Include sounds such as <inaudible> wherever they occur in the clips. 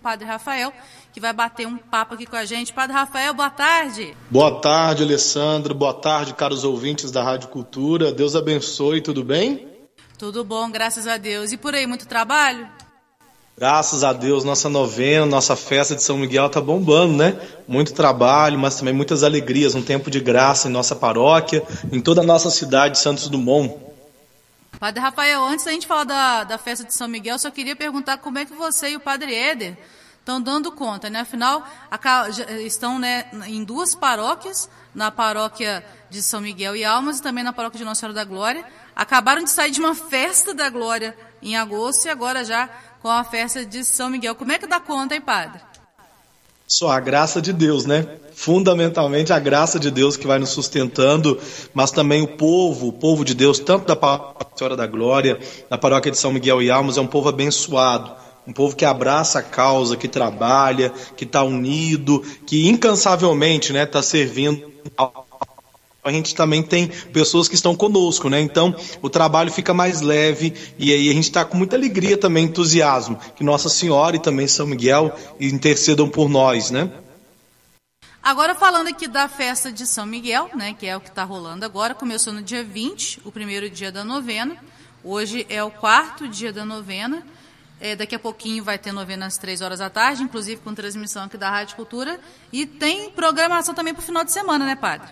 Padre Rafael, que vai bater um papo aqui com a gente. Padre Rafael, boa tarde. Boa tarde, Alessandro. Boa tarde, caros ouvintes da Rádio Cultura. Deus abençoe, tudo bem? Tudo bom, graças a Deus. E por aí, muito trabalho? Graças a Deus, nossa novena, nossa festa de São Miguel tá bombando, né? Muito trabalho, mas também muitas alegrias, um tempo de graça em nossa paróquia, em toda a nossa cidade, Santos Dumont. Padre Rafael, antes da gente falar da, da festa de São Miguel, só queria perguntar como é que você e o Padre Éder estão dando conta, né? Afinal, estão né, em duas paróquias, na paróquia de São Miguel e Almas e também na paróquia de Nossa Senhora da Glória. Acabaram de sair de uma festa da Glória em agosto e agora já com a festa de São Miguel. Como é que dá conta, hein, padre? Só a graça de Deus, né? Fundamentalmente a graça de Deus que vai nos sustentando, mas também o povo, o povo de Deus, tanto da Senhora da Glória, da paróquia de São Miguel e Almos, é um povo abençoado. Um povo que abraça a causa, que trabalha, que está unido, que incansavelmente está né, tá servindo a gente também tem pessoas que estão conosco, né? Então o trabalho fica mais leve e aí a gente está com muita alegria também, entusiasmo, que Nossa Senhora e também São Miguel intercedam por nós, né? Agora falando aqui da festa de São Miguel, né, que é o que está rolando agora, começou no dia 20, o primeiro dia da novena. Hoje é o quarto dia da novena. É, daqui a pouquinho vai ter novena às três horas da tarde, inclusive com transmissão aqui da Rádio Cultura. E tem programação também para o final de semana, né, padre?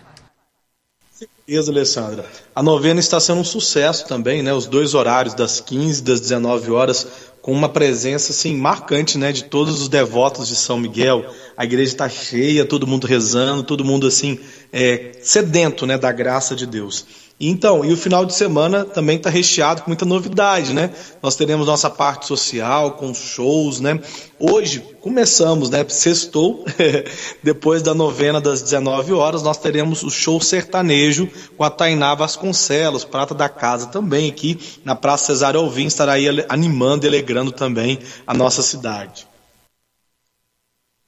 Certeza, Alessandra. A novena está sendo um sucesso também, né? Os dois horários, das 15 e das 19 horas, com uma presença assim marcante, né, de todos os devotos de São Miguel. A igreja está cheia, todo mundo rezando, todo mundo assim é, sedento, né, da graça de Deus. Então, e o final de semana também está recheado com muita novidade, né? Nós teremos nossa parte social, com shows, né? Hoje começamos, né? Sextou, <laughs> depois da novena das 19 horas, nós teremos o show sertanejo com a Tainá Vasconcelos, prata da casa também, aqui na Praça Cesário Alvim, estará aí animando e alegrando também a nossa cidade.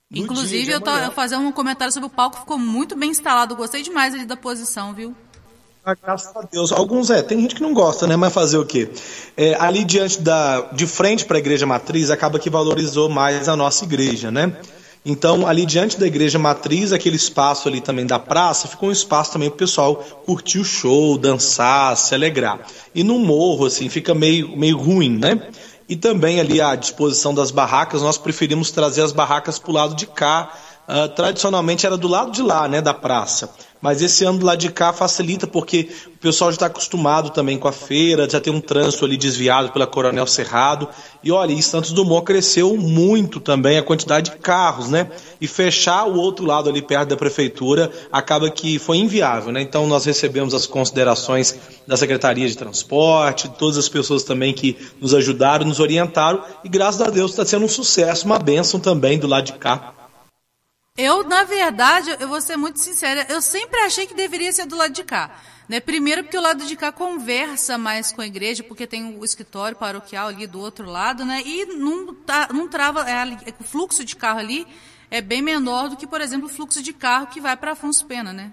Inclusive, eu tô fazendo um comentário sobre o palco, ficou muito bem instalado, gostei demais ali da posição, viu? Ah, graças a Deus. Alguns é, tem gente que não gosta, né? Mas fazer o quê? É, ali diante da, de frente para a igreja matriz, acaba que valorizou mais a nossa igreja, né? Então, ali diante da igreja matriz, aquele espaço ali também da praça, ficou um espaço também para o pessoal curtir o show, dançar, se alegrar. E no morro, assim, fica meio, meio ruim, né? E também ali à disposição das barracas, nós preferimos trazer as barracas para o lado de cá. Uh, tradicionalmente era do lado de lá, né, da praça mas esse ano do lado de cá facilita porque o pessoal já está acostumado também com a feira, já tem um trânsito ali desviado pela Coronel Cerrado. E olha, em Santos Dumont cresceu muito também a quantidade de carros, né? E fechar o outro lado ali perto da prefeitura acaba que foi inviável, né? Então nós recebemos as considerações da Secretaria de Transporte, todas as pessoas também que nos ajudaram, nos orientaram e graças a Deus está sendo um sucesso, uma bênção também do lado de cá. Eu, na verdade, eu vou ser muito sincera, eu sempre achei que deveria ser do lado de cá. Né? Primeiro porque o lado de cá conversa mais com a igreja, porque tem o escritório paroquial ali do outro lado, né? E não, tá, não trava, é, o fluxo de carro ali é bem menor do que, por exemplo, o fluxo de carro que vai para Afonso Pena, né?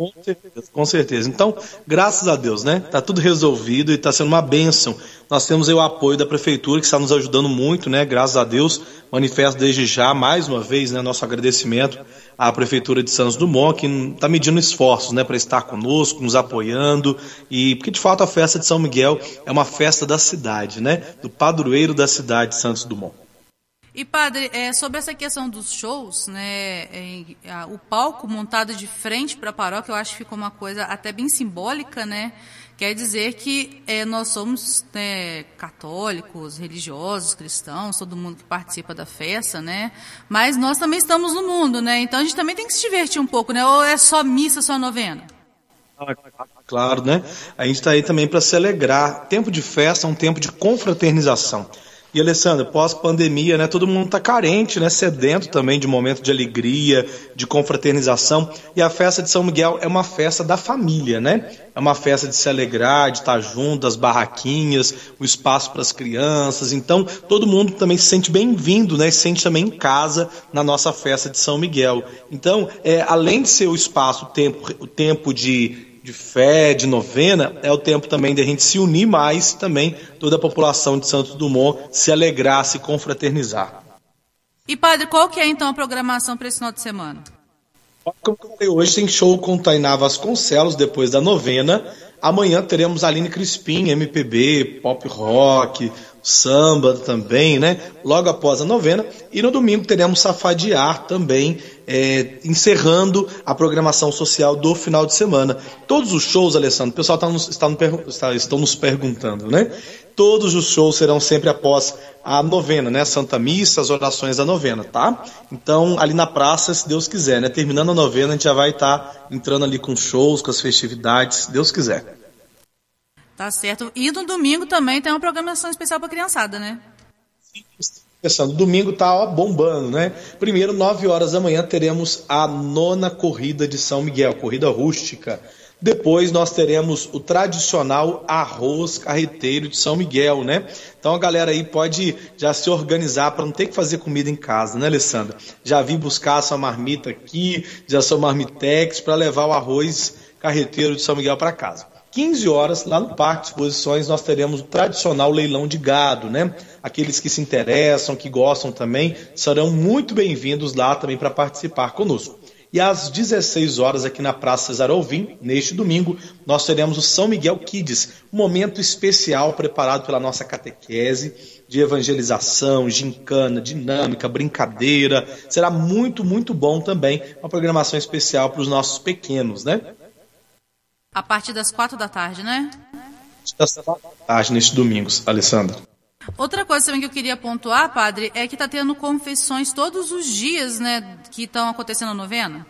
Com certeza, com certeza. Então, graças a Deus, né? Tá tudo resolvido e está sendo uma bênção. Nós temos o apoio da prefeitura que está nos ajudando muito, né? Graças a Deus. Manifesto desde já, mais uma vez, né, nosso agradecimento à prefeitura de Santos Dumont, que está medindo esforços, né, para estar conosco, nos apoiando e porque de fato a festa de São Miguel é uma festa da cidade, né? Do padroeiro da cidade de Santos Dumont. E padre, é, sobre essa questão dos shows, né, é, a, o palco montado de frente para a paróquia, eu acho que ficou uma coisa até bem simbólica, né? Quer dizer que é, nós somos né, católicos, religiosos, cristãos, todo mundo que participa da festa, né? Mas nós também estamos no mundo, né? Então a gente também tem que se divertir um pouco, né? Ou é só missa, só novena? Claro, né? A gente está aí também para se alegrar. Tempo de festa é um tempo de confraternização. E Alessandra, pós-pandemia, né, todo mundo está carente, né, sedento também de momento de alegria, de confraternização. E a festa de São Miguel é uma festa da família, né? É uma festa de se alegrar, de estar junto, as barraquinhas, o espaço para as crianças. Então, todo mundo também se sente bem-vindo, né? Se sente também em casa na nossa festa de São Miguel. Então, é, além de ser o espaço, o tempo, o tempo de de fé, de novena, é o tempo também de a gente se unir mais também, toda a população de Santos Dumont se alegrar, se confraternizar. E padre, qual que é então a programação para esse final de semana? Como eu falei, hoje tem show com Tainá Vasconcelos depois da novena. Amanhã teremos Aline Crispim, MPB, pop rock, samba também, né? Logo após a novena. E no domingo teremos Safadiar também, é, encerrando a programação social do final de semana. Todos os shows, Alessandro, o pessoal tá nos, está, no, está, estão nos perguntando, né? Todos os shows serão sempre após a novena, né? Santa Missa, as orações da novena, tá? Então, ali na praça, se Deus quiser, né? Terminando a novena, a gente já vai estar tá entrando ali com shows, com as festividades, se Deus quiser. Tá certo. E no domingo também tem uma programação especial para criançada, né? Pensando, domingo tá ó, bombando, né? Primeiro, 9 horas da manhã, teremos a nona corrida de São Miguel, corrida rústica. Depois nós teremos o tradicional arroz carreteiro de São Miguel, né? Então a galera aí pode já se organizar para não ter que fazer comida em casa, né, Alessandra? Já vim buscar a sua marmita aqui, já sou marmitex para levar o arroz carreteiro de São Miguel para casa. 15 horas, lá no Parque de Exposições, nós teremos o tradicional leilão de gado, né? Aqueles que se interessam, que gostam também, serão muito bem-vindos lá também para participar conosco. E às 16 horas, aqui na Praça Cesar Alvim, neste domingo, nós teremos o São Miguel Kids, um momento especial preparado pela nossa catequese de evangelização, gincana, dinâmica, brincadeira. Será muito, muito bom também, uma programação especial para os nossos pequenos, né? A partir das quatro da tarde, né? Das quatro da tarde, neste domingo, Alessandra. Outra coisa também que eu queria pontuar, padre, é que está tendo confissões todos os dias, né, que estão acontecendo a novena.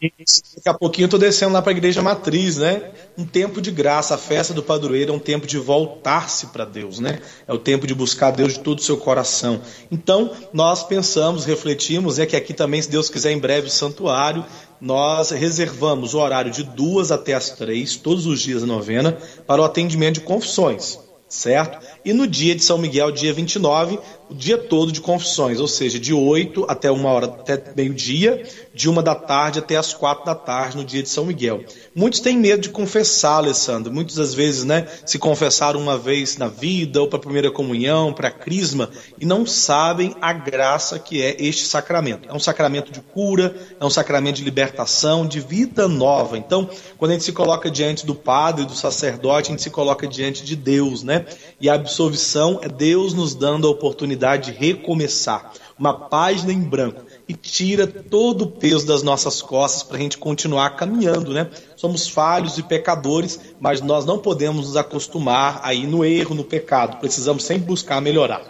Daqui a pouquinho eu estou descendo lá para a igreja matriz, né? Um tempo de graça, a festa do padroeiro é um tempo de voltar-se para Deus, né? É o tempo de buscar Deus de todo o seu coração. Então, nós pensamos, refletimos, é que aqui também, se Deus quiser, em breve o santuário, nós reservamos o horário de duas até as três, todos os dias da novena, para o atendimento de confissões, certo? E no dia de São Miguel, dia 29, o dia todo de confissões, ou seja, de 8 até uma hora, até meio-dia, de uma da tarde até as quatro da tarde no dia de São Miguel. Muitos têm medo de confessar, Alessandro. Muitas das vezes, né, se confessaram uma vez na vida, ou para a primeira comunhão, para a crisma, e não sabem a graça que é este sacramento. É um sacramento de cura, é um sacramento de libertação, de vida nova. Então, quando a gente se coloca diante do padre, do sacerdote, a gente se coloca diante de Deus, né? E a absolvição é Deus nos dando a oportunidade de recomeçar, uma página em branco e tira todo o peso das nossas costas para a gente continuar caminhando, né? Somos falhos e pecadores, mas nós não podemos nos acostumar aí no erro, no pecado. Precisamos sempre buscar melhorar.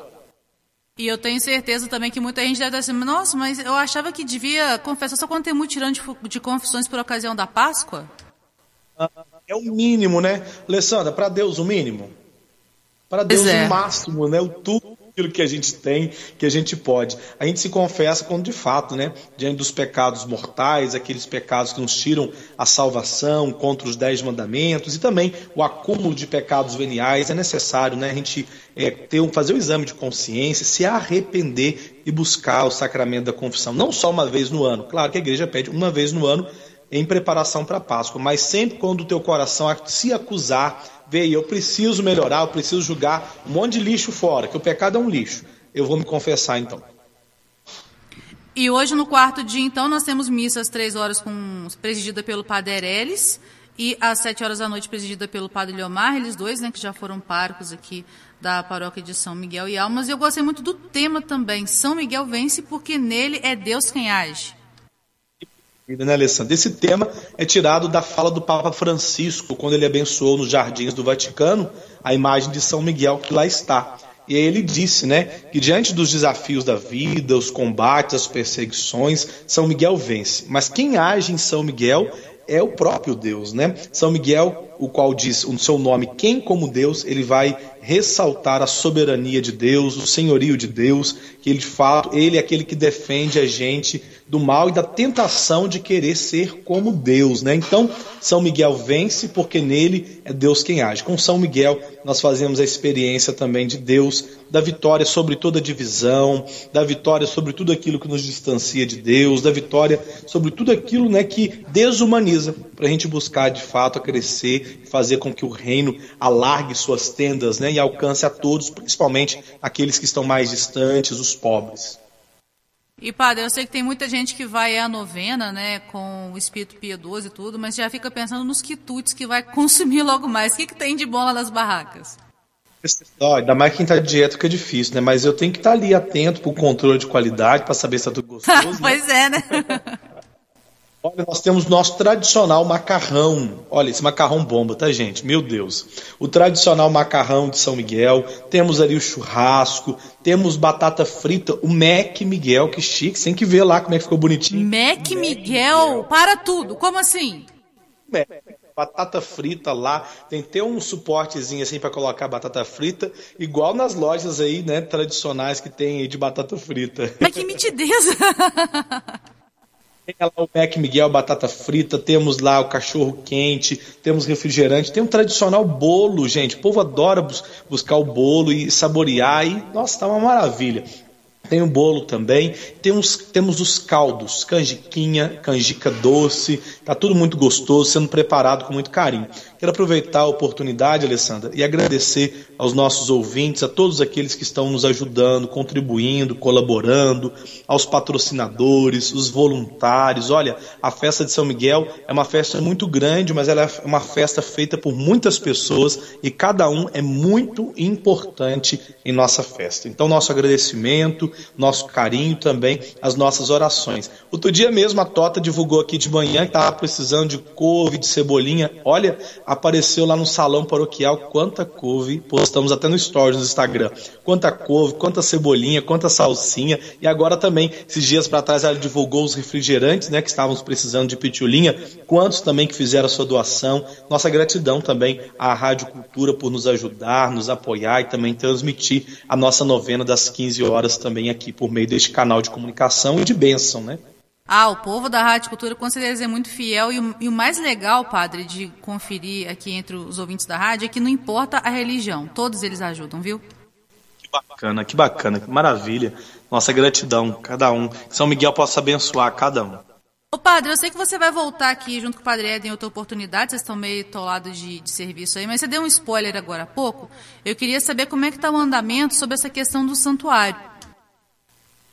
E eu tenho certeza também que muita gente deve estar assim, nossa, mas eu achava que devia confessar só quando tem mutirão de, de confissões por ocasião da Páscoa? É o mínimo, né? Alessandra, para Deus o mínimo? Para Deus é. o máximo, né? O tudo aquilo que a gente tem, que a gente pode. A gente se confessa quando de fato, né, diante dos pecados mortais, aqueles pecados que nos tiram a salvação contra os dez mandamentos e também o acúmulo de pecados veniais, é necessário, né, a gente é, ter um, fazer o um exame de consciência, se arrepender e buscar o sacramento da confissão, não só uma vez no ano. Claro que a igreja pede uma vez no ano em preparação para a Páscoa, mas sempre quando o teu coração se acusar veio, eu preciso melhorar, eu preciso julgar um monte de lixo fora, que o pecado é um lixo. Eu vou me confessar então. E hoje no quarto dia, então, nós temos missa às três horas com, presidida pelo Padre Ereles e às sete horas da noite presidida pelo Padre Leomar, eles dois, né, que já foram párocos aqui da paróquia de São Miguel e Almas. E eu gostei muito do tema também. São Miguel vence porque nele é Deus quem age né, Alessandro? Esse tema é tirado da fala do Papa Francisco, quando ele abençoou nos jardins do Vaticano a imagem de São Miguel que lá está. E aí ele disse, né, que diante dos desafios da vida, os combates, as perseguições, São Miguel vence. Mas quem age em São Miguel é o próprio Deus, né? São Miguel, o qual diz o seu nome, quem como Deus, ele vai ressaltar a soberania de Deus, o senhorio de Deus, que ele de fato, ele é aquele que defende a gente do mal e da tentação de querer ser como Deus, né? Então, São Miguel vence porque nele é Deus quem age. Com São Miguel, nós fazemos a experiência também de Deus, da vitória sobre toda divisão, da vitória sobre tudo aquilo que nos distancia de Deus, da vitória sobre tudo aquilo, né, que desumaniza, para a gente buscar de fato a crescer e fazer com que o reino alargue suas tendas, né, e alcance a todos, principalmente aqueles que estão mais distantes, os pobres. E padre, eu sei que tem muita gente que vai à novena, né, com o espírito piedoso e tudo, mas já fica pensando nos quitutes que vai <laughs> consumir logo mais. O que, que tem de bom lá nas barracas? Oh, ainda mais quem tá de dieta fica difícil, né? Mas eu tenho que estar tá ali atento pro controle de qualidade, para saber se tá tudo <laughs> gostoso. Né? pois né? é, né? <laughs> Olha, nós temos nosso tradicional macarrão. Olha, esse macarrão bomba, tá, gente? Meu Deus. O tradicional macarrão de São Miguel. Temos ali o churrasco. Temos batata frita. O Mac Miguel, que chique. Tem que ver lá como é que ficou bonitinho. Mac, Mac Miguel, Miguel, para tudo. Como assim? Mac batata frita lá, tem ter um suportezinho assim para colocar batata frita, igual nas lojas aí, né, tradicionais que tem aí de batata frita. Mas que <laughs> mitidez! <laughs> Tem lá o Mac Miguel, batata frita, temos lá o cachorro quente, temos refrigerante, tem um tradicional bolo, gente. O povo adora bus buscar o bolo e saborear e, nossa, tá uma maravilha. Tem o bolo também, tem uns, temos os caldos, canjiquinha, canjica doce, tá tudo muito gostoso, sendo preparado com muito carinho. Quero aproveitar a oportunidade, Alessandra, e agradecer aos nossos ouvintes, a todos aqueles que estão nos ajudando, contribuindo, colaborando, aos patrocinadores, os voluntários. Olha, a festa de São Miguel é uma festa muito grande, mas ela é uma festa feita por muitas pessoas e cada um é muito importante em nossa festa. Então, nosso agradecimento, nosso carinho também, as nossas orações. Outro dia mesmo a Tota divulgou aqui de manhã que estava precisando de couve, de cebolinha. Olha, apareceu lá no salão paroquial quanta couve, postamos até no stories do Instagram, quanta couve, quanta cebolinha, quanta salsinha, e agora também, esses dias para trás ela divulgou os refrigerantes, né, que estávamos precisando de pitulinha, quantos também que fizeram a sua doação, nossa gratidão também à Rádio Cultura por nos ajudar, nos apoiar e também transmitir a nossa novena das 15 horas também aqui por meio deste canal de comunicação e de bênção, né? Ah, o povo da Rádio Cultura com certeza é muito fiel e o, e o, mais legal, padre, de conferir aqui entre os ouvintes da rádio é que não importa a religião, todos eles ajudam, viu? Que bacana, que bacana, que maravilha. Nossa gratidão, cada um. Que São Miguel possa abençoar cada um. Ô padre, eu sei que você vai voltar aqui junto com o padre Eden em outra oportunidade, vocês estão meio tolados de, de serviço aí, mas você deu um spoiler agora há pouco. Eu queria saber como é que está o andamento sobre essa questão do santuário.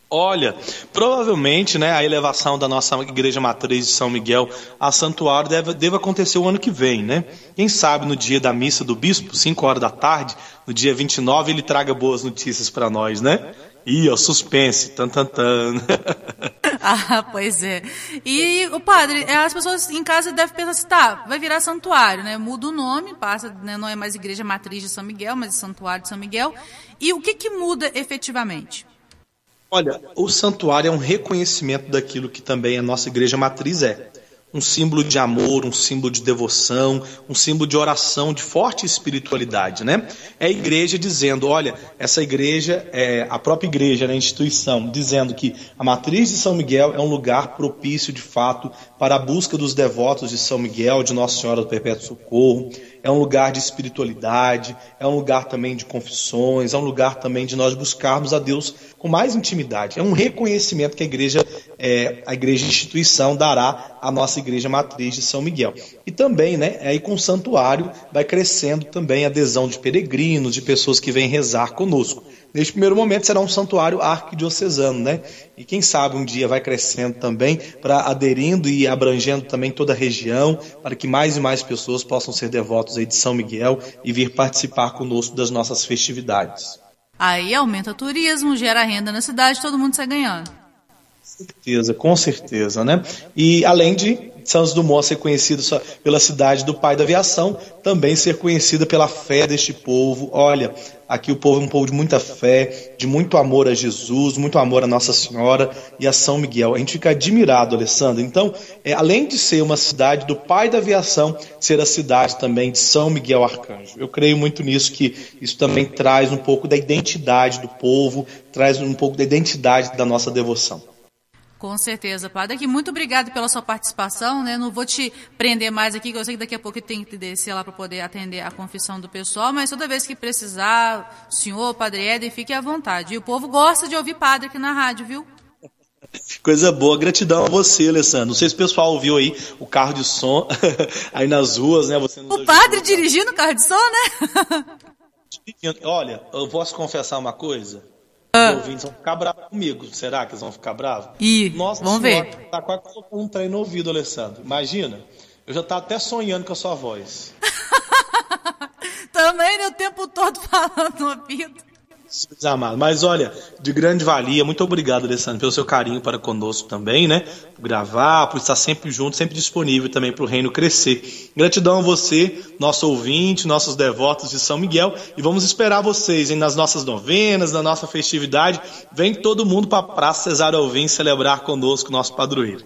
Olha, provavelmente né, a elevação da nossa igreja matriz de São Miguel a santuário deve, deve acontecer o ano que vem, né? Quem sabe no dia da missa do bispo, 5 horas da tarde, no dia 29, ele traga boas notícias para nós, né? Ih, ó, suspense, tan, tan, tan. <laughs> ah, pois é. E o padre, é, as pessoas em casa devem pensar assim, tá, vai virar santuário, né? Muda o nome, passa, né, não é mais igreja matriz de São Miguel, mas santuário de São Miguel. E o que que muda efetivamente? Olha, o santuário é um reconhecimento daquilo que também a nossa igreja matriz é. Um símbolo de amor, um símbolo de devoção, um símbolo de oração, de forte espiritualidade, né? É a igreja dizendo, olha, essa igreja é a própria igreja, né, a instituição, dizendo que a matriz de São Miguel é um lugar propício de fato para a busca dos devotos de São Miguel, de Nossa Senhora do Perpétuo Socorro, é um lugar de espiritualidade, é um lugar também de confissões, é um lugar também de nós buscarmos a Deus com mais intimidade. É um reconhecimento que a igreja, é, a igreja instituição dará à nossa igreja matriz de São Miguel. E também, né, aí com o santuário vai crescendo também a adesão de peregrinos, de pessoas que vêm rezar conosco. Neste primeiro momento será um santuário arquidiocesano, né? E quem sabe um dia vai crescendo também, para aderindo e abrangendo também toda a região, para que mais e mais pessoas possam ser devotos aí de São Miguel e vir participar conosco das nossas festividades. Aí aumenta o turismo, gera renda na cidade, todo mundo sai ganhando. Certeza, com certeza, né? E além de Santos Dumont ser conhecido pela cidade do pai da aviação, também ser conhecida pela fé deste povo. Olha, aqui o povo é um povo de muita fé, de muito amor a Jesus, muito amor a Nossa Senhora e a São Miguel. A gente fica admirado, Alessandro. Então, é, além de ser uma cidade do pai da aviação, ser a cidade também de São Miguel Arcanjo. Eu creio muito nisso, que isso também traz um pouco da identidade do povo, traz um pouco da identidade da nossa devoção. Com certeza, Padre. Aqui, muito obrigado pela sua participação. Né? Não vou te prender mais aqui, que eu sei que daqui a pouco tem que descer lá para poder atender a confissão do pessoal, mas toda vez que precisar, senhor, Padre Éder, fique à vontade. E o povo gosta de ouvir Padre aqui na rádio, viu? <laughs> Coisa boa, gratidão a você, Alessandro. Não sei se o pessoal ouviu aí o carro de som <laughs> aí nas ruas, né? Você o padre dirigindo o carro de som, né? <laughs> Olha, eu posso confessar uma coisa? Ah. Os ouvintes vão ficar bravos comigo. Será que eles vão ficar bravos? Ih, Nossa vamos senhora, ver. Tá quase colocando um trem no ouvido, Alessandro. Imagina. Eu já tava até sonhando com a sua voz. <laughs> Também, né, o tempo todo <laughs> falando no ouvido. Amado. Mas olha, de grande valia, muito obrigado, Alessandro, pelo seu carinho para conosco também, né? Por gravar, por estar sempre junto, sempre disponível também para o reino crescer. Gratidão a você, nosso ouvinte, nossos devotos de São Miguel, e vamos esperar vocês hein, nas nossas novenas, na nossa festividade. Vem todo mundo para a Praça Cesário Alvim celebrar conosco nosso padroeiro.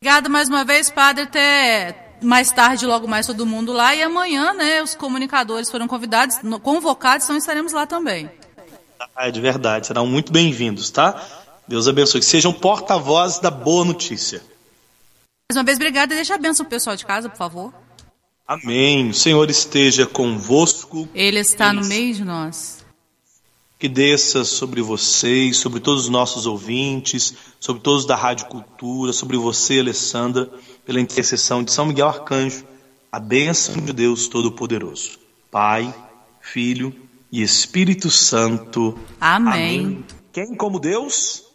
Obrigada mais uma vez, Padre. Até mais tarde, logo mais todo mundo lá. E amanhã, né, os comunicadores foram convidados, convocados, então estaremos lá também. Ah, é de verdade, serão muito bem-vindos, tá? Deus abençoe. Que sejam porta-vozes da boa notícia. Mais uma vez, obrigada. Deixa a benção pessoal de casa, por favor. Amém. O Senhor esteja convosco. Ele está no meio de nós. Que desça sobre vocês, sobre todos os nossos ouvintes, sobre todos da Rádio Cultura, sobre você, Alessandra, pela intercessão de São Miguel Arcanjo, a bênção de Deus Todo-Poderoso. Pai, Filho e Espírito Santo. Amém. Amém. Quem como Deus?